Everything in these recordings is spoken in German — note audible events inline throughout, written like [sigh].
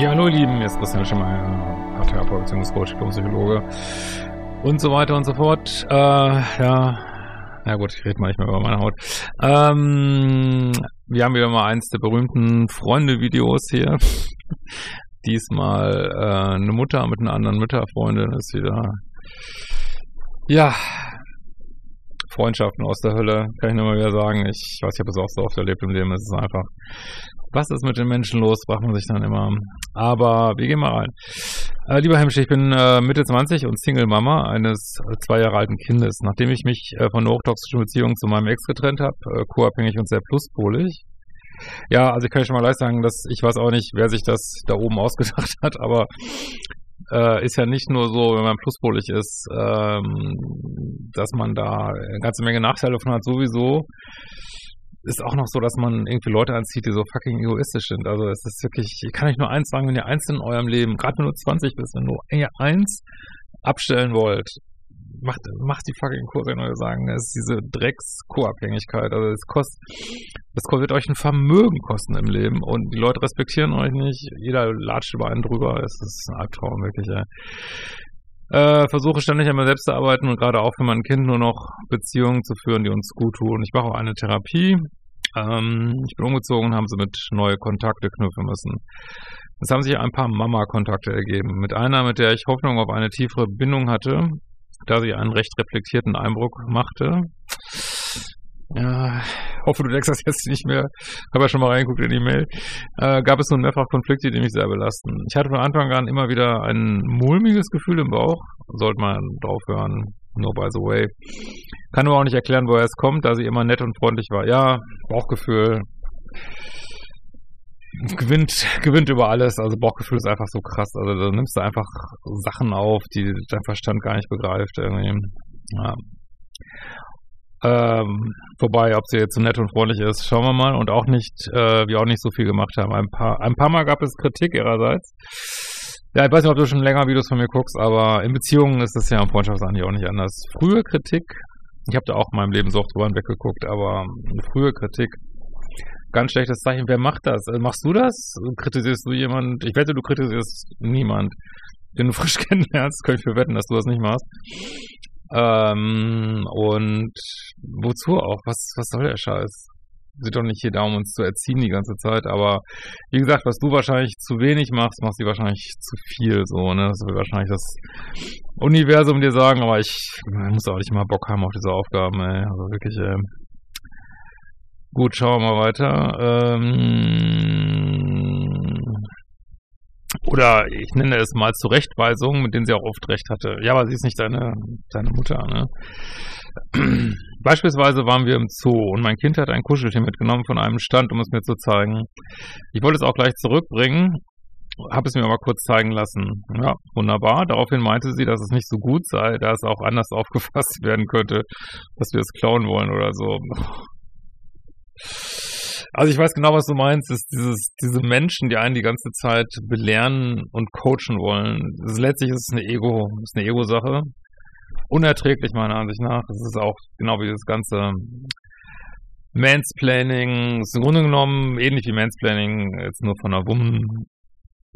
Ja, hallo Lieben, ist Christian Schemmer, Paartherapeut, Beziehungscoach, Psychologe und so weiter und so fort. Äh, ja, ja gut, ich rede mal nicht mehr über meine Haut. Ähm, wir haben wieder mal eins der berühmten Freunde-Videos hier. [laughs] Diesmal äh, eine Mutter mit einer anderen Mütterfreundin ist wieder, ja, Freundschaften aus der Hölle, kann ich nur mal wieder sagen. Ich weiß nicht, ob es auch so oft erlebt im Leben. Es ist einfach was ist mit den Menschen los, fragt man sich dann immer. Aber wir gehen mal rein. Äh, lieber Hemsch, ich bin äh, Mitte 20 und Single-Mama eines äh, zwei Jahre alten Kindes. Nachdem ich mich äh, von einer hochtoxischen Beziehung zu meinem Ex getrennt habe, äh, co-abhängig und sehr pluspolig. Ja, also ich kann schon mal leicht sagen, dass ich weiß auch nicht, wer sich das da oben ausgedacht hat, aber äh, ist ja nicht nur so, wenn man pluspolig ist, ähm, dass man da eine ganze Menge Nachteile von hat sowieso ist auch noch so, dass man irgendwie Leute anzieht, die so fucking egoistisch sind. Also es ist wirklich, ich kann euch nur eins sagen, wenn ihr eins in eurem Leben, gerade wenn du 20 bist, wenn du eins abstellen wollt, macht, macht die fucking Kurse, wenn wir sagen, es ist diese Drecks-Co-Abhängigkeit. Also es kostet, das wird euch ein Vermögen kosten im Leben und die Leute respektieren euch nicht. Jeder latscht über einen drüber. Es ist ein Albtraum, wirklich, ey. Äh, versuche ständig an mir selbst zu arbeiten und gerade auch für mein Kind nur noch Beziehungen zu führen, die uns gut tun. Ich mache auch eine Therapie. Ähm, ich bin umgezogen, haben sie mit neue Kontakte knüpfen müssen. Es haben sich ein paar Mama-Kontakte ergeben. Mit einer, mit der ich Hoffnung auf eine tiefere Bindung hatte, da sie einen recht reflektierten Eindruck machte. Ja, hoffe, du denkst das jetzt nicht mehr. Habe ja schon mal reingeguckt in die Mail. Äh, gab es nun mehrfach Konflikte, die mich sehr belasten. Ich hatte von Anfang an immer wieder ein mulmiges Gefühl im Bauch. Sollte man drauf hören. No by the way. Kann aber auch nicht erklären, woher es kommt, da sie immer nett und freundlich war. Ja, Bauchgefühl gewinnt, gewinnt über alles. Also Bauchgefühl ist einfach so krass. Also da nimmst du einfach Sachen auf, die dein Verstand gar nicht begreift. Irgendwie. Ja. Ähm, wobei, ob sie jetzt so nett und freundlich ist, schauen wir mal. Und auch nicht, äh, wir auch nicht so viel gemacht haben. Ein paar, ein paar Mal gab es Kritik ihrerseits. Ja, ich weiß nicht, ob du schon länger Videos von mir guckst, aber in Beziehungen ist das ja im Freundschaft eigentlich auch nicht anders. Frühe Kritik, ich habe da auch in meinem Leben so oft drüber weggeguckt, aber frühe Kritik, ganz schlechtes Zeichen. Wer macht das? Also machst du das? Kritisierst du jemand? Ich wette, du kritisierst niemand, den du frisch [laughs] kennenlernst. Könnte ich für wetten, dass du das nicht machst. Ähm, und wozu auch? Was, was soll der Scheiß? Sind doch nicht hier da, um uns zu erziehen die ganze Zeit, aber wie gesagt, was du wahrscheinlich zu wenig machst, machst du wahrscheinlich zu viel, so, ne? Das wird wahrscheinlich das Universum dir sagen, aber ich, ich muss auch nicht mal Bock haben auf diese Aufgaben, ey. Also wirklich, ey. Gut, schauen wir mal weiter. Ähm, oder ich nenne es mal Zurechtweisungen, mit denen sie auch oft recht hatte. Ja, aber sie ist nicht deine, deine Mutter, ne? [clears throat] Beispielsweise waren wir im Zoo und mein Kind hat ein Kuscheltier mitgenommen von einem Stand, um es mir zu zeigen. Ich wollte es auch gleich zurückbringen, habe es mir aber kurz zeigen lassen. Ja, wunderbar. Daraufhin meinte sie, dass es nicht so gut sei, da es auch anders [laughs] aufgefasst werden könnte, dass wir es klauen wollen oder so. Also ich weiß genau, was du meinst, ist dieses, diese Menschen, die einen die ganze Zeit belehren und coachen wollen. Das ist, letztlich ist es eine Ego, ist eine Ego-Sache. Unerträglich meiner Ansicht nach. Es ist auch genau wie das ganze Mansplaining. Ist im Grunde genommen ähnlich wie Mansplaining, jetzt nur von einer Woman.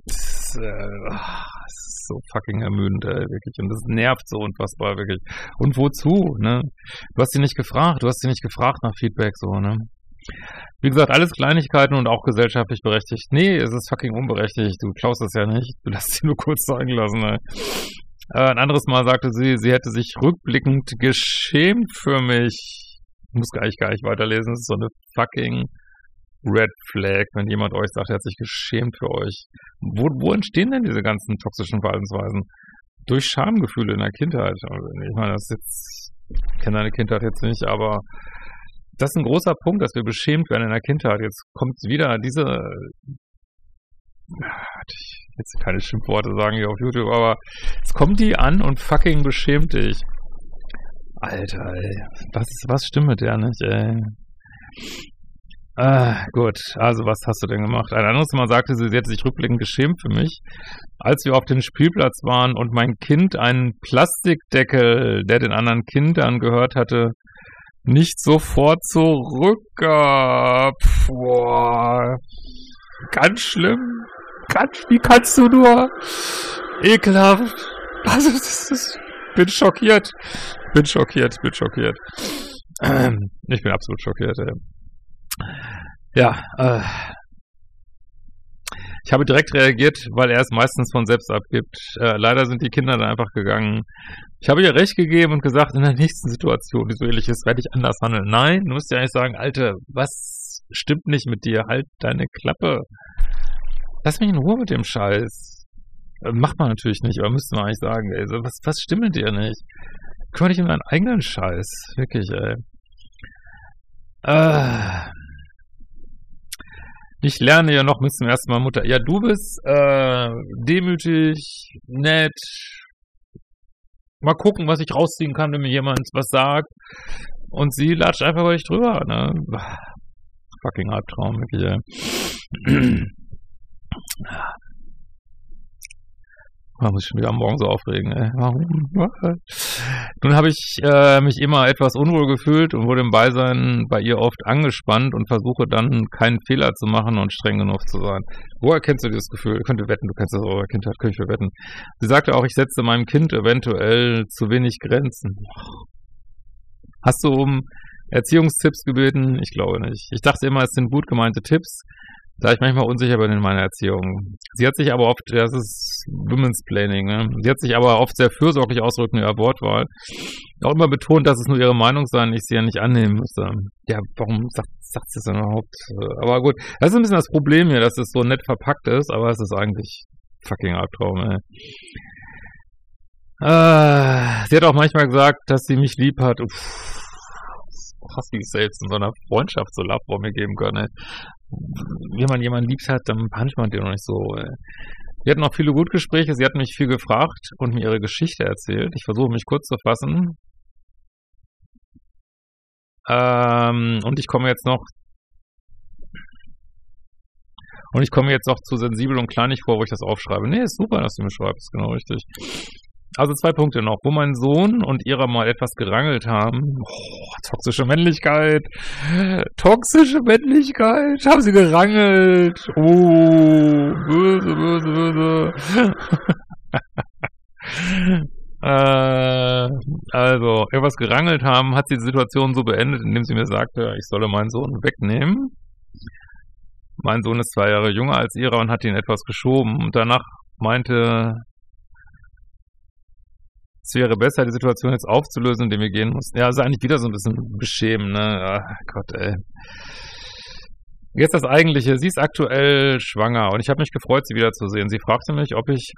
Das ist, äh, das ist so fucking ermüdend, ey, wirklich. Und das nervt so unfassbar, wirklich. Und wozu, ne? Du hast sie nicht gefragt, du hast sie nicht gefragt nach Feedback, so, ne? Wie gesagt, alles Kleinigkeiten und auch gesellschaftlich berechtigt. Nee, es ist fucking unberechtigt. Du klaust es ja nicht. Du lässt sie nur kurz zeigen lassen. Ey. Äh, ein anderes Mal sagte sie, sie hätte sich rückblickend geschämt für mich. Ich muss gar nicht, gar nicht weiterlesen. Es ist so eine fucking Red Flag, wenn jemand euch sagt, er hat sich geschämt für euch. Wo, wo entstehen denn diese ganzen toxischen Verhaltensweisen? Durch Schamgefühle in der Kindheit. Also ich meine, das ist jetzt, ich kenne deine Kindheit jetzt nicht, aber das ist ein großer Punkt, dass wir beschämt werden in der Kindheit. Jetzt kommt wieder diese, jetzt keine Schimpfworte sagen hier auf YouTube, aber jetzt kommt die an und fucking beschämt dich. Alter, ey. Was, was stimmt mit der nicht, ey? Ah, gut, also was hast du denn gemacht? Ein anderes Mal sagte sie, sie hätte sich rückblickend geschämt für mich, als wir auf dem Spielplatz waren und mein Kind einen Plastikdeckel, der den anderen Kindern gehört hatte, nicht sofort zurückgab. Boah. Ganz schlimm. Quatsch, wie kannst du nur? Ekelhaft. Also, das ist, bin schockiert. Bin schockiert, bin schockiert. Ähm, ich bin absolut schockiert, ey. Ja, äh, ich habe direkt reagiert, weil er es meistens von selbst abgibt. Äh, leider sind die Kinder dann einfach gegangen. Ich habe ihr recht gegeben und gesagt, in der nächsten Situation, die so ähnlich ist, werde ich anders handeln. Nein, du musst ja eigentlich sagen, Alte, was stimmt nicht mit dir? Halt deine Klappe. Lass mich in Ruhe mit dem Scheiß. Äh, macht man natürlich nicht, aber müsste man eigentlich sagen, ey, was, was stimmt mit dir nicht? Kümmere dich um deinen eigenen Scheiß. Wirklich, ey. Äh, ich lerne ja noch bis zum ersten Mal Mutter. Ja, du bist äh, demütig, nett. Mal gucken, was ich rausziehen kann, wenn mir jemand was sagt. Und sie latscht einfach über dich drüber. Ne? Fucking Albtraum, wirklich, ey. [clears throat] Man muss schon wieder am Morgen so aufregen, ey. Warum? Nun habe ich äh, mich immer etwas unwohl gefühlt und wurde im Beisein bei ihr oft angespannt und versuche dann keinen Fehler zu machen und streng genug zu sein. Woher kennst du dieses Gefühl? Könnt ihr wetten, du kennst das auch, euer Kind hat, könnte ich wetten. Sie sagte auch, ich setze meinem Kind eventuell zu wenig Grenzen. Hast du um Erziehungstipps gebeten? Ich glaube nicht. Ich dachte immer, es sind gut gemeinte Tipps, da ich manchmal unsicher bin in meiner Erziehung. Sie hat sich aber oft, das ist Women's Planning, ne? sie hat sich aber oft sehr fürsorglich ausdrücken in ihrer Wortwahl. Auch immer betont, dass es nur ihre Meinung sei und ich sie ja nicht annehmen müsste. Ja, warum sagt, sagt sie es denn überhaupt? Aber gut, das ist ein bisschen das Problem hier, dass es so nett verpackt ist, aber es ist eigentlich fucking Albtraum, ey. Äh, sie hat auch manchmal gesagt, dass sie mich lieb hat. Uff, ich selbst in so einer Freundschaft so Love mir geben können. Wenn man jemanden liebt hat, dann puncht man den noch nicht so. Wir hatten auch viele gute Gespräche. Sie hat mich viel gefragt und mir ihre Geschichte erzählt. Ich versuche mich kurz zu fassen. Ähm, und ich komme jetzt noch und ich komme jetzt noch zu sensibel und kleinig vor, wo ich das aufschreibe. Nee, ist super, dass du mir schreibst, genau richtig. Also zwei Punkte noch. Wo mein Sohn und ihrer mal etwas gerangelt haben. Oh, toxische Männlichkeit. Toxische Männlichkeit. Haben sie gerangelt. Oh, böse, böse, böse. [laughs] äh, also, etwas gerangelt haben, hat sie die Situation so beendet, indem sie mir sagte, ich solle meinen Sohn wegnehmen. Mein Sohn ist zwei Jahre jünger als ihrer und hat ihn etwas geschoben. Und danach meinte es wäre besser, die Situation jetzt aufzulösen, indem wir gehen mussten. Ja, ist eigentlich wieder so ein bisschen beschämen, ne? Ach Gott, ey. Jetzt das Eigentliche. Sie ist aktuell schwanger und ich habe mich gefreut, sie wiederzusehen. Sie fragte mich, ob ich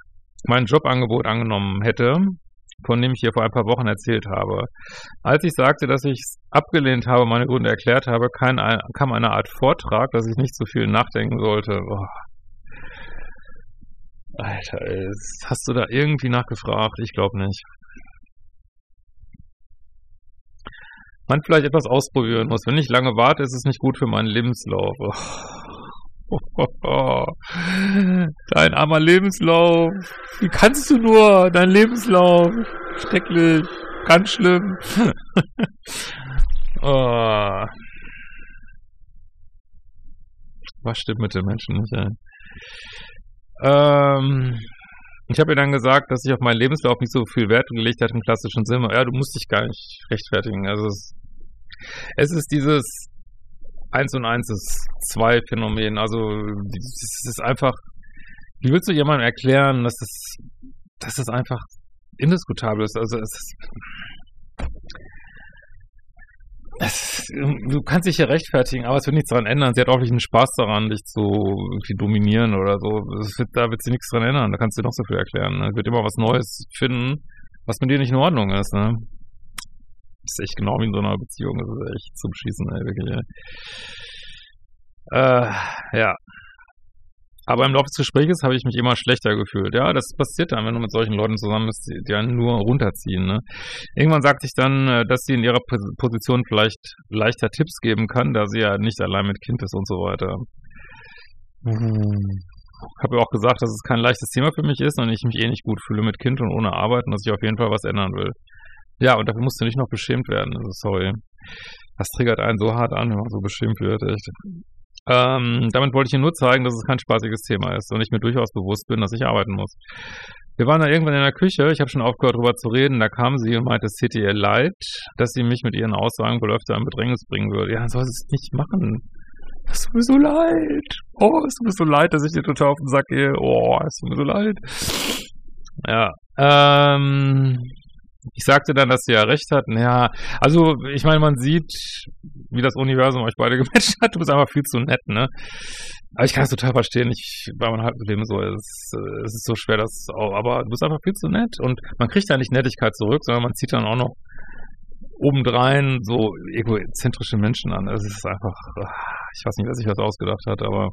mein Jobangebot angenommen hätte, von dem ich ihr vor ein paar Wochen erzählt habe. Als ich sagte, dass ich es abgelehnt habe, meine Gründe erklärt habe, kam eine Art Vortrag, dass ich nicht so viel nachdenken sollte. Boah. Alter, hast du da irgendwie nachgefragt? Ich glaube nicht. Man vielleicht etwas ausprobieren muss. Wenn ich lange warte, ist es nicht gut für meinen Lebenslauf. [laughs] Dein armer Lebenslauf. Wie kannst du nur? Dein Lebenslauf. Schrecklich. Ganz schlimm. [laughs] oh. Was stimmt mit den Menschen nicht, ey? Ähm, ich habe ihr dann gesagt, dass ich auf meinen Lebenslauf nicht so viel Wert gelegt habe im klassischen Sinne. Ja, du musst dich gar nicht rechtfertigen. Also es, es ist dieses Eins und Eins ist zwei Phänomen. Also es ist einfach, wie willst du jemandem erklären, dass das, dass das einfach indiskutabel ist? Also es ist, es, du kannst dich ja rechtfertigen, aber es wird nichts daran ändern. Sie hat auch nicht einen Spaß daran, dich zu dominieren oder so. Wird, da wird sie nichts dran ändern. Da kannst du dir noch so viel erklären. Ne? Sie wird immer was Neues finden, was mit dir nicht in Ordnung ist. Ne? Ist echt genau wie in so einer Beziehung. Das ist echt zum Schießen, ey, wirklich. Ey. Äh, ja. Aber im Laufe des Gesprächs habe ich mich immer schlechter gefühlt. Ja, das passiert dann, wenn du mit solchen Leuten zusammen bist, die, einen nur runterziehen. Ne? Irgendwann sagt sich dann, äh, dass sie in ihrer Position vielleicht leichter Tipps geben kann, da sie ja nicht allein mit Kind ist und so weiter. Ich habe ja auch gesagt, dass es kein leichtes Thema für mich ist und ich mich eh nicht gut fühle mit Kind und ohne Arbeit und dass ich auf jeden Fall was ändern will. Ja, und dafür musst du nicht noch beschämt werden. Also sorry. Das triggert einen so hart an, wenn man so beschämt wird, echt. Ähm, damit wollte ich Ihnen nur zeigen, dass es kein spaßiges Thema ist und ich mir durchaus bewusst bin, dass ich arbeiten muss. Wir waren dann irgendwann in der Küche, ich habe schon aufgehört, darüber zu reden, da kam sie und meinte, es täte ihr leid, dass sie mich mit ihren Aussagen wohl öfter in Bedrängnis bringen würde. Ja, soll es nicht machen. Es tut mir so leid. Oh, es tut mir so leid, dass ich dir total auf den Sack gehe. Oh, es tut mir so leid. Ja, ähm, ich sagte dann, dass sie ja recht hat. Ja, also ich meine, man sieht, wie das Universum euch beide [laughs] gematcht hat. Du bist einfach viel zu nett, ne? Aber ich kann das total verstehen. Ich, weil man halt mit dem so ist, es ist so schwer, das auch, aber du bist einfach viel zu nett und man kriegt da nicht Nettigkeit zurück, sondern man zieht dann auch noch obendrein so egozentrische Menschen an. Es ist einfach, ich weiß nicht, wer sich das ausgedacht hat, aber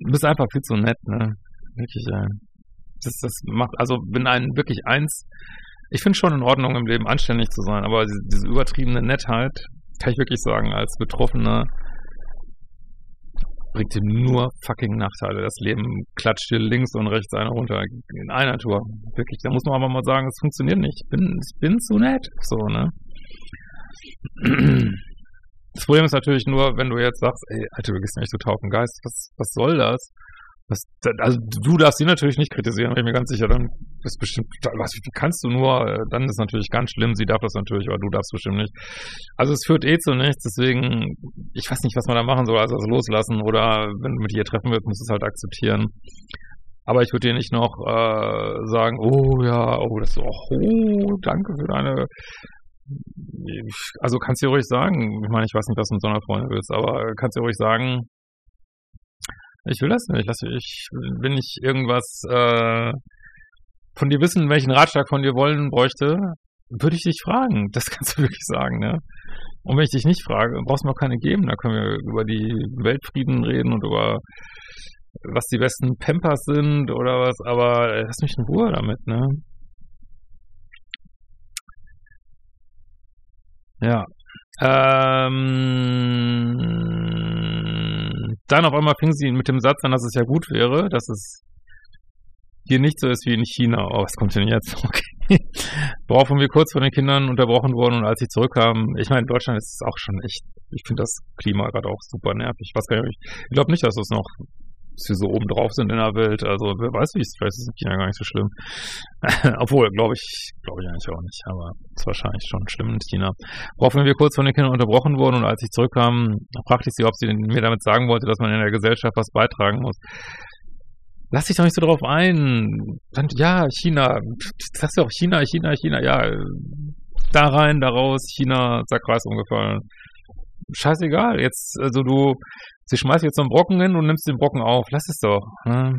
du bist einfach viel zu nett, ne? Wirklich, ey. Das, das macht, also wenn einen wirklich eins, ich finde schon in Ordnung im Leben anständig zu sein, aber diese, diese übertriebene Nettheit, kann ich wirklich sagen, als Betroffener bringt dir nur fucking Nachteile. Das Leben klatscht dir links und rechts einer runter in einer Tour. Wirklich, da muss man aber mal sagen, es funktioniert nicht. Ich bin, ich bin zu nett. So, ne? Das Problem ist natürlich nur, wenn du jetzt sagst, ey, Alter, du gehst mir echt total auf den Geist. Was, was soll das? Was, also du darfst sie natürlich nicht kritisieren, bin ich mir ganz sicher, dann ist bestimmt, was kannst du nur, äh, dann ist natürlich ganz schlimm, sie darf das natürlich, aber du darfst bestimmt nicht. Also es führt eh zu nichts, deswegen, ich weiß nicht, was man da machen soll, also das loslassen oder wenn du mit ihr treffen willst, musst du es halt akzeptieren. Aber ich würde dir nicht noch äh, sagen, oh ja, oh, das ist, oh, danke für deine also kannst du ruhig sagen, ich meine, ich weiß nicht, was du mit so einer Freundin willst, aber kannst du ruhig sagen, ich will das nicht. Lass, ich, wenn ich irgendwas äh, von dir wissen, welchen Ratschlag von dir wollen bräuchte, würde ich dich fragen. [laughs] Das kannst du wirklich sagen, ne? Und wenn ich dich nicht frage, brauchst du mir auch keine geben. Da können wir über die Weltfrieden reden und über was die besten Pampers sind oder was, aber lass mich in Ruhe damit, ne? Ja. Ähm, dann auf einmal fing sie mit dem Satz an, dass es ja gut wäre, dass es hier nicht so ist wie in China. Oh, was kommt denn jetzt? [laughs] Okay. Woraufhin wir kurz von den Kindern unterbrochen wurden und als sie zurückkamen, ich meine, in Deutschland ist es auch schon echt, ich finde das Klima gerade auch super nervig. Ich weiß gar ich glaube nicht, dass es noch dass wir so oben drauf sind in der Welt. Also wer weiß, wie es vielleicht ist in China gar nicht so schlimm. [laughs] Obwohl, glaube ich, glaube ich eigentlich auch nicht, aber es ist wahrscheinlich schon schlimm in China. Woraufhin wir kurz von den Kindern unterbrochen wurden und als ich zurückkam, fragte ich sie, ob sie mir damit sagen wollte, dass man in der Gesellschaft was beitragen muss. Lass dich doch nicht so drauf ein. Ja, China. Sagst du auch China, China, China. Ja, da rein, da raus. China, zack, Kreis umgefallen. Scheißegal. Jetzt, also du, Sie schmeißt jetzt so einen Brocken hin und nimmst den Brocken auf. Lass es doch. Ne?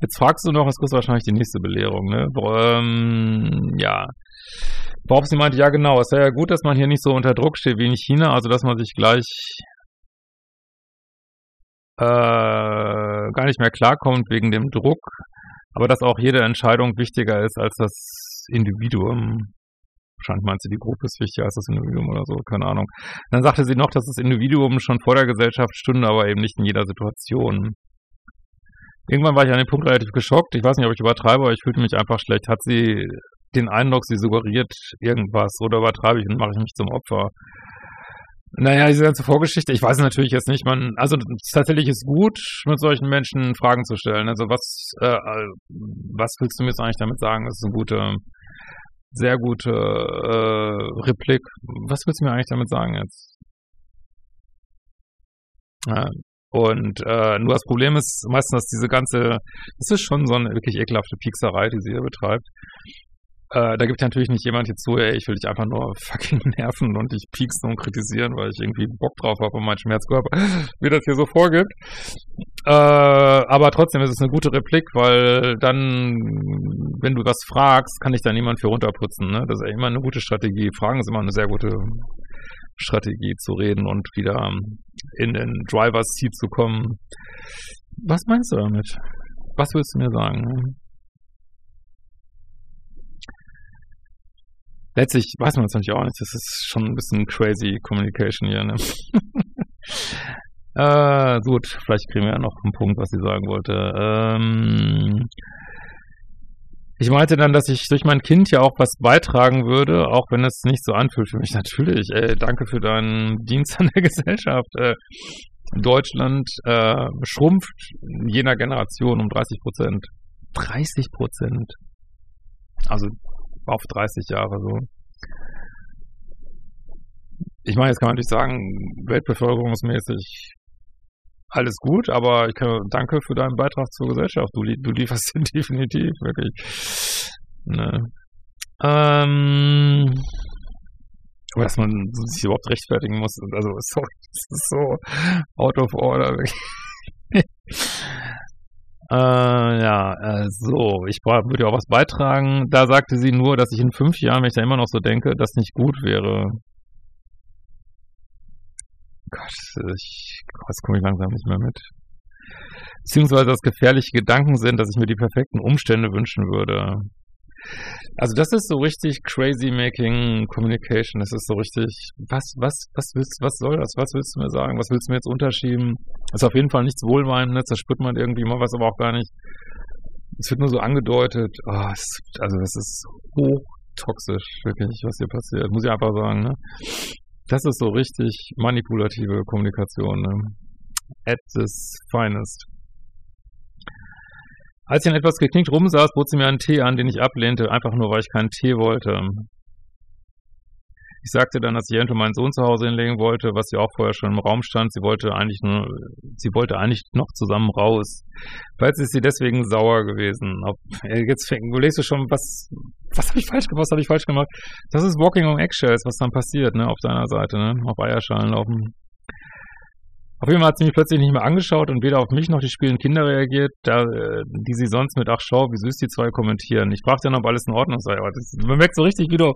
Jetzt fragst du noch, es kostet wahrscheinlich die nächste Belehrung, ne? Ähm, ja. Worauf sie meinte, ja genau, es wäre ja gut, dass man hier nicht so unter Druck steht wie in China, also dass man sich gleich äh, gar nicht mehr klarkommt wegen dem Druck, aber dass auch jede Entscheidung wichtiger ist als das Individuum. Wahrscheinlich meint sie, die Gruppe ist wichtiger als das Individuum oder so, keine Ahnung. Dann sagte sie noch, dass das Individuum schon vor der Gesellschaft stünde, aber eben nicht in jeder Situation. Irgendwann war ich an dem Punkt relativ geschockt. Ich weiß nicht, ob ich übertreibe, aber ich fühlte mich einfach schlecht. Hat sie den Eindruck, sie suggeriert irgendwas oder übertreibe ich und mache ich mich zum Opfer? Naja, diese ganze Vorgeschichte, ich weiß natürlich jetzt nicht, man, also tatsächlich ist gut, mit solchen Menschen Fragen zu stellen. Also was, äh, was willst du mir jetzt eigentlich damit sagen? Das ist eine gute, sehr gute äh, Replik. Was willst du mir eigentlich damit sagen jetzt? Ja, und äh, nur das Problem ist meistens, dass diese ganze, das ist schon so eine wirklich ekelhafte Piekserei, die sie hier betreibt. Äh, da gibt ja natürlich nicht jemand jetzt so, ey, ich will dich einfach nur [laughs] fucking nerven und dich pieksen und kritisieren, weil ich irgendwie Bock drauf habe und mein Schmerzkörper, [laughs] wie das hier so vorgibt. Äh, aber trotzdem ist es eine gute Replik, weil dann, wenn du was fragst, kann dich da niemand für runterputzen. Ne? Das ist ja immer eine gute Strategie. Fragen ist immer eine sehr gute Strategie zu reden und wieder in den Driver's Seat zu kommen. Was meinst du damit? Was willst du mir sagen? Letztlich weiß man es natürlich auch nicht. Das ist schon ein bisschen crazy Communication hier. Ne? [laughs] äh, gut, vielleicht kriegen wir ja noch einen Punkt, was sie sagen wollte. Ähm, Ich meinte dann, dass ich durch mein Kind ja auch was beitragen würde, auch wenn es nicht so anfühlt für mich. [laughs] Natürlich, ey, danke für deinen Dienst an der [laughs] Gesellschaft. Äh, Deutschland äh, schrumpft in jener Generation um 30 Prozent. 30 Prozent. Also auf 30 Jahre so. Ich meine, jetzt kann man natürlich sagen, weltbevölkerungsmäßig alles gut, aber ich kann, danke für deinen Beitrag zur Gesellschaft. Du, du lieferst den [laughs] definitiv, wirklich. Ne. Ähm, aber dass man sich überhaupt rechtfertigen muss, also [laughs] sorry, das ist so out of order. Äh, ja, äh, so, ich würde auch was beitragen. Da sagte sie nur, dass ich in fünf Jahren, wenn ich da immer noch so denke, das nicht gut wäre. Gott, ich, das komme ich langsam nicht mehr mit. Beziehungsweise, dass gefährliche Gedanken sind, dass ich mir die perfekten Umstände wünschen würde. Also das ist so richtig crazy making communication. Das ist so richtig, was, was, was willst, was soll das? Was willst du mir sagen? Was willst du mir jetzt unterschieben? Das ist auf jeden Fall nichts Wohlmeinendes, da spürt man irgendwie mal was, aber auch gar nicht. Es wird nur so angedeutet. Oh, es, also das ist hochtoxisch, wirklich, was hier passiert. Muss ich einfach sagen, ne? Das ist so richtig manipulative Kommunikation, ne? At its finest. Als ich dann etwas geknickt rumsaß, bot sie mir einen Tee an, den ich ablehnte, einfach nur, weil ich keinen Tee wollte. Ich sagte dann, dass ich eventuell meinen Sohn zu Hause hinlegen wollte, was ja auch vorher schon im Raum stand. Sie wollte eigentlich nur, sie wollte eigentlich noch zusammen raus. Falls ist sie deswegen sauer gewesen. Ob, jetzt fäng, du lest du schon, was, was habe ich falsch gemacht, was habe ich falsch gemacht? Das ist Walking on Eggshells, was dann passiert, ne, auf deiner Seite, ne, auf Eierschalen laufen. Auf jeden Fall hat sie mich plötzlich nicht mehr angeschaut und weder auf mich noch die spielenden Kinder reagiert, da, äh, die sie sonst mit Ach schau, wie süß die zwei kommentieren. Ich fragte dann, ob alles in Ordnung sei. Aber das, man merkt so richtig, wie du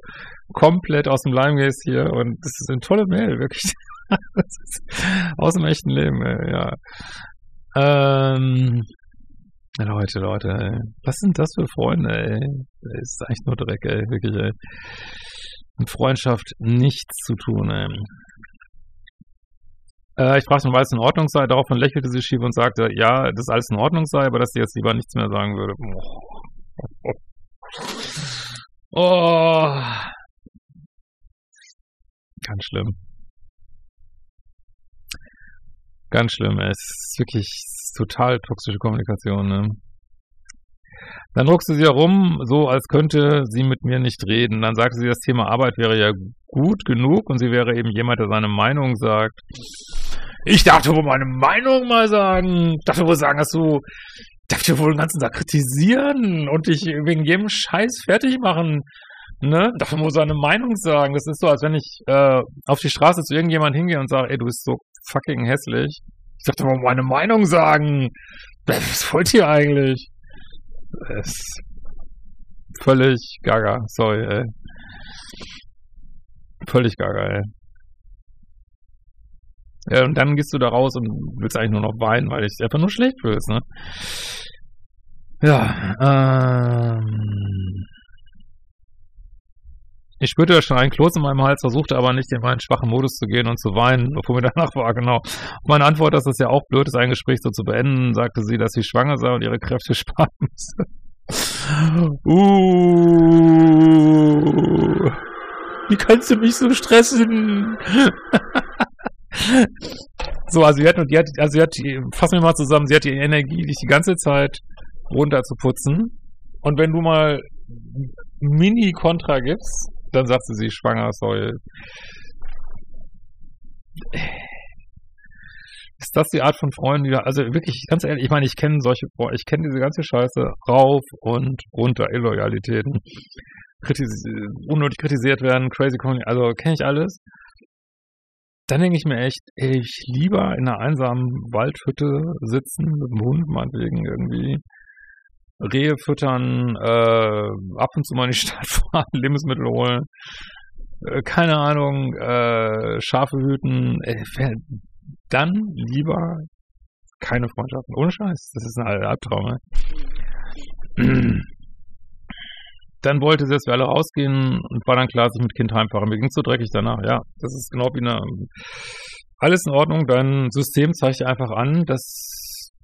komplett aus dem Leim gehst hier und das ist eine tolle Mail, wirklich. [laughs] aus dem echten Leben, ey, ja. Ähm, Leute, Leute, ey. was sind das für Freunde, ey? Das ist eigentlich nur Dreck, ey, wirklich, ey. Mit Freundschaft nichts zu tun, ey. Äh, ich fragte, ob alles in Ordnung sei. Daraufhin lächelte sie schief und sagte, ja, dass alles in Ordnung sei, aber dass sie jetzt lieber nichts mehr sagen würde. Oh. oh. Ganz schlimm. Ganz schlimm. Es ist wirklich total toxische Kommunikation. Ne? Dann druckste sie herum, so als könnte sie mit mir nicht reden. Dann sagte sie, das Thema Arbeit wäre ja gut genug und sie wäre eben jemand, der seine Meinung sagt. Ich darf wohl meine Meinung mal sagen. Ich darf wohl sagen, dass du dir wohl den ganzen Tag kritisieren und dich wegen jedem Scheiß fertig machen. Ne? Darf wohl seine Meinung sagen. Das ist so, als wenn ich äh, auf die Straße zu irgendjemand hingehe und sage, ey, du bist so fucking hässlich. Ich dir wohl meine Meinung sagen. Was wollt ihr eigentlich? Ist völlig gaga. Sorry, ey. Völlig gaga, ey. Ja, und dann gehst du da raus und willst eigentlich nur noch weinen, weil ich einfach nur schlecht fühlst, ne? Ja, ähm. Ich spürte schon einen Kloß in meinem Hals, versuchte aber nicht in meinen schwachen Modus zu gehen und zu weinen, [laughs] obwohl mir danach war, genau. Meine Antwort, dass es ja auch blöd ist, ein Gespräch so zu beenden, sagte sie, dass sie schwanger sei und ihre Kräfte [laughs] sparen müsse. Uh, wie kannst du mich so stressen? [laughs] so, also sie hat, die hat, also sie hat, fassen wir mal zusammen, sie hat die Energie, dich die ganze Zeit runter zu putzen. Und wenn du mal Mini-Kontra gibst, dann sagt sie, schwanger, sorry. Ist das die Art von Freunden, die da, also wirklich, ganz ehrlich, ich meine, ich kenne solche, ich kenne diese ganze Scheiße rauf und runter, Illoyalitäten, kritis unnötig kritisiert werden, crazy, also kenne ich alles. Dann denke ich mir echt, ich lieber in einer einsamen Waldhütte sitzen, mit dem Hund meinetwegen irgendwie, Rehe füttern, äh, ab und zu mal in die [laughs] Stadt fahren, Lebensmittel holen, äh, keine Ahnung, äh, Schafe hüten, ey, dann lieber keine Freundschaften. Ohne Scheiß, das ist ein Albtraum. Ne? [clears throat] Dann wollte sie, dass wir alle rausgehen und war dann klar, dass ich mit Kind heimfahre. Mir ging so dreckig danach. Ja, das ist genau wie eine. Alles in Ordnung. Dein System zeigt dir einfach an, dass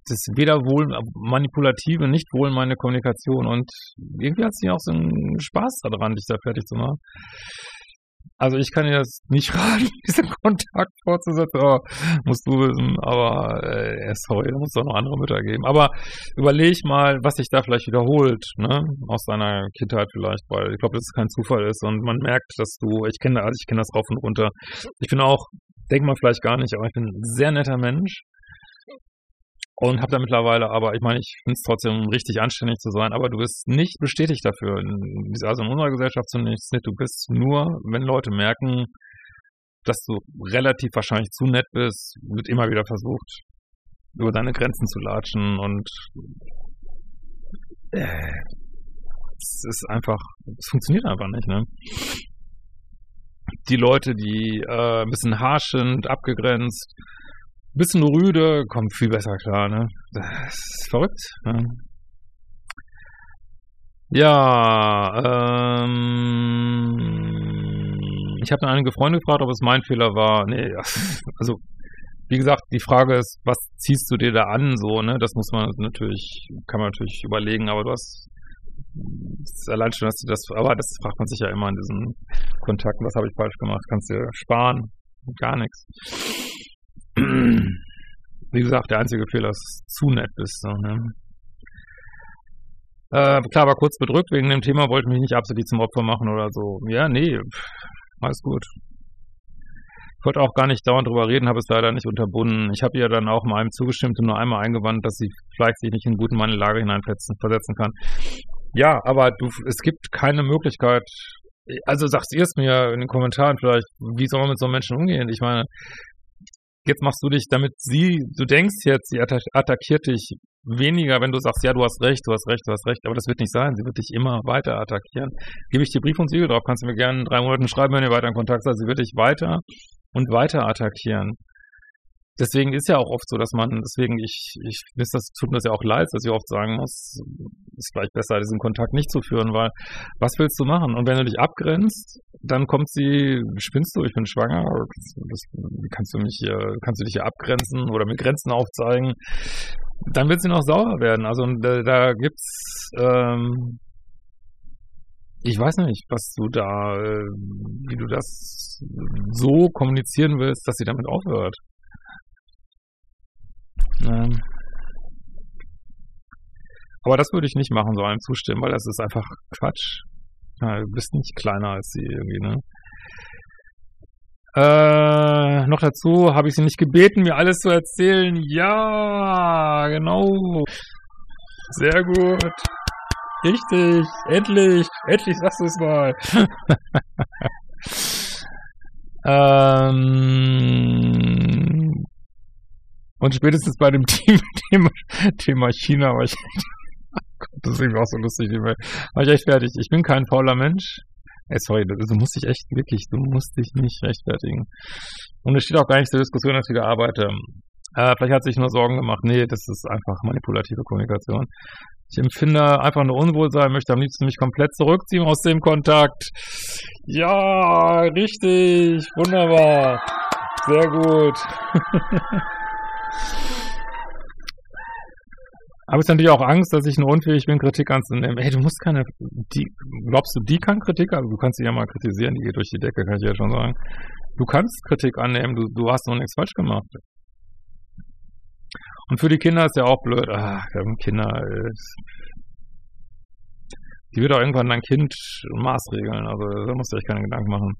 das ist weder wohl manipulative, nicht wohl meine Kommunikation und irgendwie hat sie auch so einen Spaß daran, dich da fertig zu machen. Also ich kann dir das nicht [laughs] raten, diesen Kontakt fortzusetzen, aber musst du wissen, aber äh, sorry, da muss es auch noch andere Mütter geben. Aber überleg mal, was sich da vielleicht wiederholt, ne? Aus deiner Kindheit vielleicht, weil ich glaube, dass es kein Zufall ist und man merkt, dass du, ich kenne also ich kenne das rauf und runter. Ich bin auch, denkt man vielleicht gar nicht, aber ich bin ein sehr netter Mensch und habe da mittlerweile, aber ich meine, ich finde es trotzdem richtig anständig zu sein, aber du bist nicht bestätigt dafür. Also in unserer Gesellschaft zunächst nicht. Du bist nur, wenn Leute merken, dass du relativ wahrscheinlich zu nett bist, wird immer wieder versucht, über deine Grenzen zu latschen und äh, es ist einfach, es funktioniert einfach nicht, ne? Die Leute, die äh, ein bisschen harsch sind, abgegrenzt, bisschen rüde, kommt viel besser klar, ne? Das ist verrückt. Ne? Ja, ähm, ich habe einige Freunde gefragt, ob es mein Fehler war. Nee, [laughs] also wie gesagt, die Frage ist, was ziehst du dir da an, so, ne? Das muss man natürlich, kann man natürlich überlegen, aber du hast allein schon, dass du das, aber das fragt man sich ja immer in diesen Kontakten, was habe ich falsch gemacht, kannst du sparen, gar nichts. [clears throat] Wie gesagt, der einzige Fehler ist, zu nett bist. So, ne? äh, klar, war kurz bedrückt wegen dem Thema, wollte mich nicht absolut zum Opfer machen oder so. Ja, nee, alles gut. Ich wollte auch gar nicht dauernd drüber reden, habe es leider nicht unterbunden. Ich habe ihr dann auch mal einem zugestimmt und nur einmal eingewandt, dass sie vielleicht sich nicht in gut in meine Lage hineinversetzen kann. Ja, aber du, es gibt keine Möglichkeit, also sagst ihr es mir in den Kommentaren vielleicht, wie soll man mit so einem Menschen umgehen? Ich meine, jetzt machst du dich, damit sie, du denkst jetzt, sie attackiert dich weniger, wenn du sagst, ja, du hast recht, du hast recht, du hast recht, aber das wird nicht sein. Sie wird dich immer weiter attackieren. Gebe ich dir Brief und Siegel drauf, kannst du mir gerne in drei Monaten schreiben, wenn ihr weiter in Kontakt seid. Sie wird dich weiter und weiter attackieren deswegen ist ja auch oft so, dass man, deswegen, ich, ich das tut mir das ja auch leid, dass ich oft sagen muss, ist vielleicht besser, diesen Kontakt nicht zu führen, weil was willst du machen? Und wenn du dich abgrenzt, dann kommt sie, spinnst du, ich bin schwanger, das, kannst du mich hier, kannst du dich hier abgrenzen oder mir Grenzen aufzeigen, dann wird sie noch sauer werden. Also da, da gibt's, ähm, ich weiß nicht, was du da, äh, wie du das so kommunizieren willst, dass sie damit aufhört. Ähm, aber das würde ich nicht machen, so einem zustimmen, weil das ist einfach Quatsch. Ja, du bist nicht kleiner als sie irgendwie, ne? Äh, noch dazu habe ich sie nicht gebeten, mir alles zu erzählen. Ja, genau. Sehr gut. Richtig. Endlich. Endlich sagst du es mal. [laughs] [laughs] ähm, und spätestens bei dem [laughs] Team, Thema, Thema China war ich, das ist irgendwie auch so lustig, war ich echt fertig. Ich bin kein fauler Mensch. Ey, sorry, du musst dich echt wirklich, du musst dich nicht rechtfertigen. Und es steht auch gar nicht zur Diskussion, dass ich arbeite. Äh, vielleicht hat sich nur Sorgen gemacht. Nee, das ist einfach manipulative Kommunikation. Ich empfinde einfach nur Unwohlsein, möchte am liebsten mich komplett zurückziehen aus dem Kontakt. Ja, richtig, wunderbar. Sehr gut. [laughs] Habe ich natürlich auch Angst, dass ich nur unfähig bin, Kritik anzunehmen. Hey, du musst keine, die, glaubst du, die kann Kritik, also du kannst sie ja mal kritisieren, die geht durch die Decke, kann ich ja schon sagen. Du kannst Kritik annehmen, du, du hast noch nichts falsch gemacht. Und für die Kinder ist ja auch blöd. Ach, Kinder, die wird auch irgendwann dein Kind maßregeln, also da musst du euch keine Gedanken machen.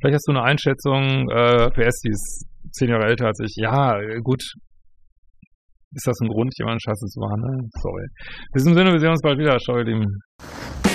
Vielleicht hast du eine Einschätzung, äh, PS, die ist zehn Jahre älter als ich. Ja, gut, ist das ein Grund, jemanden scheiße zu behandeln? Sorry. In diesem Sinne, wir sehen uns bald wieder. Ciao, ihr Lieben.